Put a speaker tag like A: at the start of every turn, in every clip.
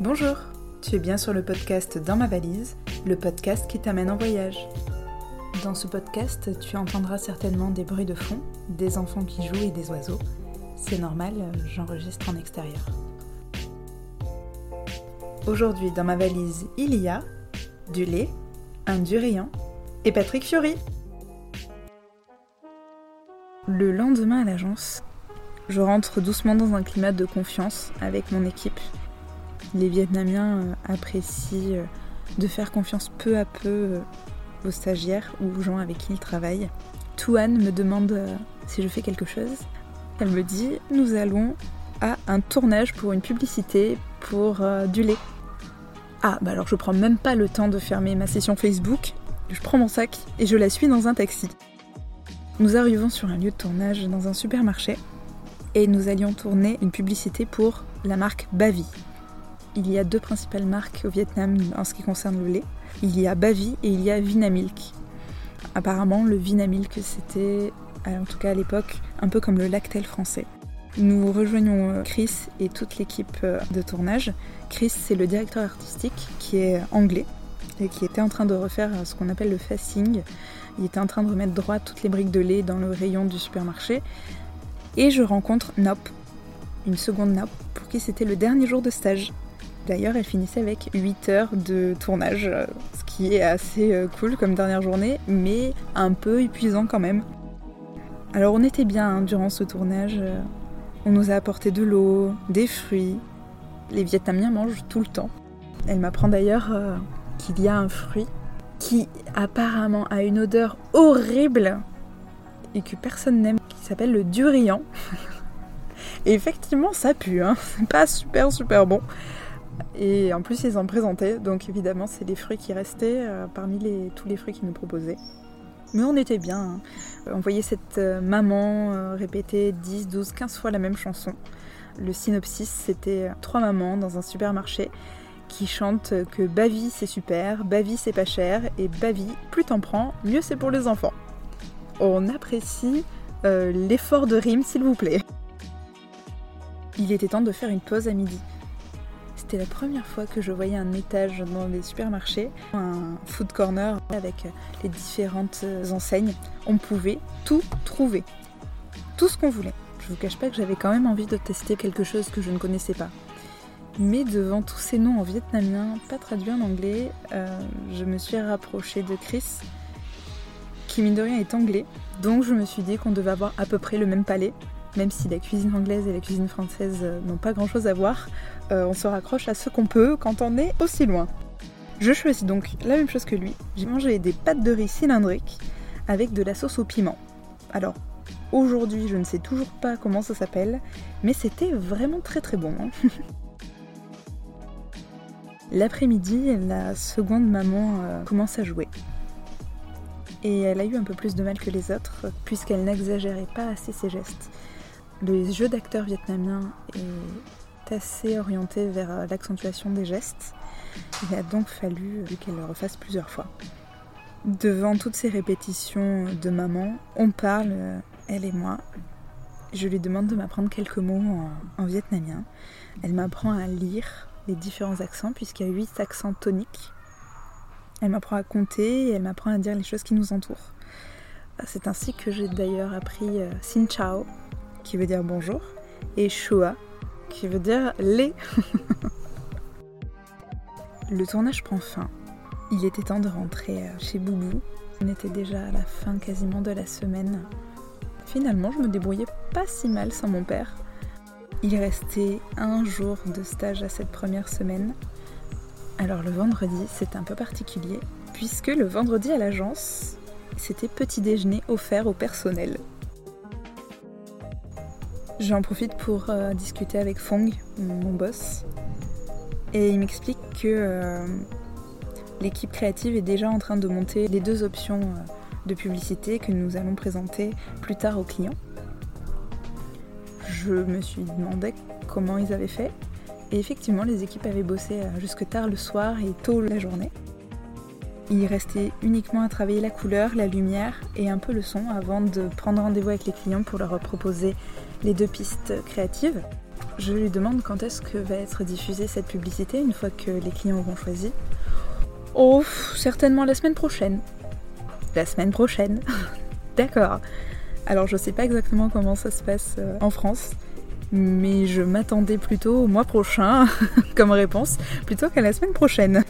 A: Bonjour, tu es bien sur le podcast Dans ma valise, le podcast qui t'amène en voyage. Dans ce podcast, tu entendras certainement des bruits de fond, des enfants qui jouent et des oiseaux. C'est normal, j'enregistre en extérieur. Aujourd'hui, dans ma valise, il y a du lait, un durian et Patrick Fiori. Le lendemain à l'agence, je rentre doucement dans un climat de confiance avec mon équipe les Vietnamiens euh, apprécient euh, de faire confiance peu à peu euh, aux stagiaires ou aux gens avec qui ils travaillent. Tuan me demande si je fais quelque chose. Elle me dit nous allons à un tournage pour une publicité pour du lait. Ah bah alors je prends même pas le temps de fermer ma session Facebook, je prends mon sac et je la suis dans un taxi. Nous arrivons sur un lieu de tournage dans un supermarché et nous allions tourner une publicité pour la marque Bavi. Il y a deux principales marques au Vietnam en ce qui concerne le lait. Il y a Bavi et il y a Vinamilk. Apparemment, le Vinamilk, c'était, en tout cas à l'époque, un peu comme le Lactel français. Nous rejoignons euh, Chris et toute l'équipe euh, de tournage. Chris, c'est le directeur artistique qui est anglais et qui était en train de refaire euh, ce qu'on appelle le fasting. Il était en train de remettre droit toutes les briques de lait dans le rayon du supermarché. Et je rencontre Nop, une seconde Nop, pour qui c'était le dernier jour de stage. D'ailleurs, elle finissait avec 8 heures de tournage, euh, ce qui est assez euh, cool comme dernière journée, mais un peu épuisant quand même. Alors on était bien hein, durant ce tournage. Euh, on nous a apporté de l'eau, des fruits. Les Vietnamiens mangent tout le temps. Elle m'apprend d'ailleurs qu'il y a un fruit qui apparemment a une odeur horrible et que personne n'aime, qui s'appelle le durian. effectivement, ça pue, hein. c'est pas super super bon. Et en plus, ils en présentaient, donc évidemment, c'est des fruits qui restaient euh, parmi tous les fruits qu'ils nous proposaient. Mais on était bien. Hein. On voyait cette euh, maman euh, répéter 10, 12, 15 fois la même chanson. Le synopsis, c'était trois mamans dans un supermarché qui chantent que Bavi c'est super, Bavi c'est pas cher, et Bavi, plus t'en prends, mieux c'est pour les enfants. On apprécie l'effort de rime, s'il vous plaît. Il était temps de faire une pause à midi. C'était la première fois que je voyais un étage dans les supermarchés, un food corner avec les différentes enseignes. On pouvait tout trouver, tout ce qu'on voulait. Je vous cache pas que j'avais quand même envie de tester quelque chose que je ne connaissais pas. Mais devant tous ces noms en vietnamien, pas traduits en anglais, euh, je me suis rapprochée de Chris, qui mine de rien est anglais. Donc je me suis dit qu'on devait avoir à peu près le même palais même si la cuisine anglaise et la cuisine française euh, n'ont pas grand chose à voir, euh, on se raccroche à ce qu'on peut quand on est aussi loin. Je choisis donc la même chose que lui. J'ai mangé des pâtes de riz cylindriques avec de la sauce au piment. Alors, aujourd'hui, je ne sais toujours pas comment ça s'appelle, mais c'était vraiment très très bon. Hein. L'après-midi, la seconde maman euh, commence à jouer. Et elle a eu un peu plus de mal que les autres, puisqu'elle n'exagérait pas assez ses gestes. Le jeu d'acteur vietnamien est assez orienté vers euh, l'accentuation des gestes. Il a donc fallu qu'elle le refasse plusieurs fois. Devant toutes ces répétitions de maman, on parle, euh, elle et moi. Je lui demande de m'apprendre quelques mots en, vietnamien. Elle m'apprend à lire les différents accents, puisqu'il y a huit accents toniques. Elle m'apprend à compter et elle m'apprend à dire les choses qui nous entourent. C'est ainsi que j'ai d'ailleurs appris euh, Sin Chao, qui veut dire bonjour, et Shua, qui veut dire lait. Le tournage prend fin. Il était temps de rentrer euh, chez Boubou. On était déjà à la fin quasiment de la semaine. Finalement, je me débrouillais pas si mal sans mon père. Il restait un jour de stage à cette première semaine. Alors le vendredi, c'était un peu particulier, puisque le vendredi à l'agence, c'était petit déjeuner offert au personnel. J'en profite pour euh, discuter avec Fong, mon boss, et il m'explique que euh, l'équipe créative est déjà en train de monter les deux options euh, de publicité que nous allons présenter plus tard aux clients. Je me suis demandé comment ils avaient fait, et effectivement, les équipes avaient bossé jusque tard le soir et tôt la journée. Il restait uniquement à travailler la couleur, la lumière et un peu le son avant de prendre rendez-vous avec les clients pour leur proposer les deux pistes créatives. Je lui demande quand est-ce que va être diffusée cette publicité une fois que les clients auront choisi. Oh, certainement la semaine prochaine. La semaine prochaine D'accord. Alors je sais pas exactement comment ça se passe euh, en France, mais je m'attendais plutôt au mois prochain comme réponse, plutôt qu'à la semaine prochaine.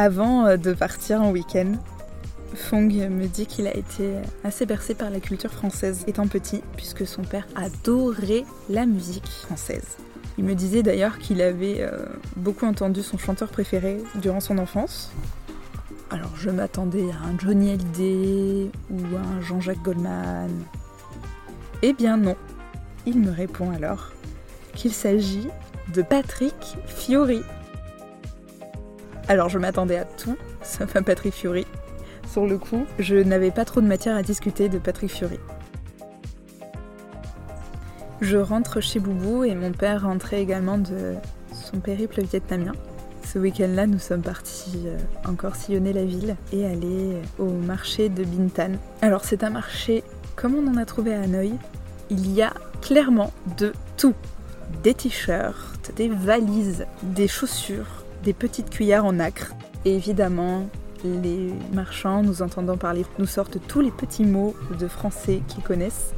A: Avant euh, de partir en week-end, Fong me dit qu'il a été assez bercé par la culture française étant petit, puisque son père adorait la musique française. Il me disait d'ailleurs qu'il avait euh, beaucoup entendu son chanteur préféré durant son enfance, alors je m'attendais à un Johnny Hallyday ou à un Jean-Jacques Goldman. Eh bien non. Il me répond alors qu'il s'agit de Patrick Fiori. Alors je m'attendais à tout, sauf à Patrick Fiori. Sur le coup, je n'avais pas trop de matière à discuter de Patrick Fiori. Je rentre chez Boubou et mon père rentrait également de son périple vietnamien. Ce week-end-là, nous sommes partis euh, encore sillonner la ville et aller au marché de Bintan. Alors c'est un marché comme on en a trouvé à Hanoï. Il y a clairement de tout. Des t-shirts, des valises, des chaussures, des petites cuillères en acre. Et évidemment, les marchands, nous entendant parler, nous sortent tous les petits mots de français qu'ils connaissent.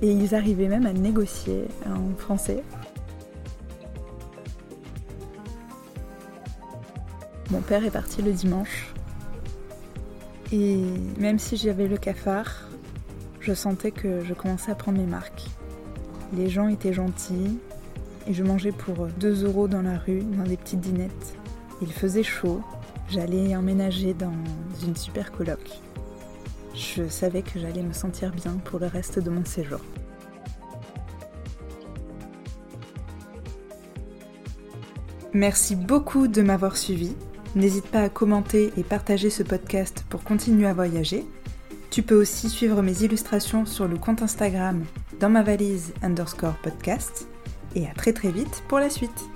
A: Et ils arrivaient même à négocier en français. Mon père est parti le dimanche. Et même si j'avais le cafard, je sentais que je commençais à prendre mes marques. Les gens étaient gentils et je mangeais pour 2 euros dans la rue, dans des petites dinettes. Il faisait chaud, j'allais emménager dans une super coloc. Je savais que j'allais me sentir bien pour le reste de mon séjour. Merci beaucoup de m'avoir suivi. N'hésite pas à commenter et partager ce podcast pour continuer à voyager. Tu peux aussi suivre mes illustrations sur le compte Instagram dans ma valise underscore podcast. Et à très très vite pour la suite.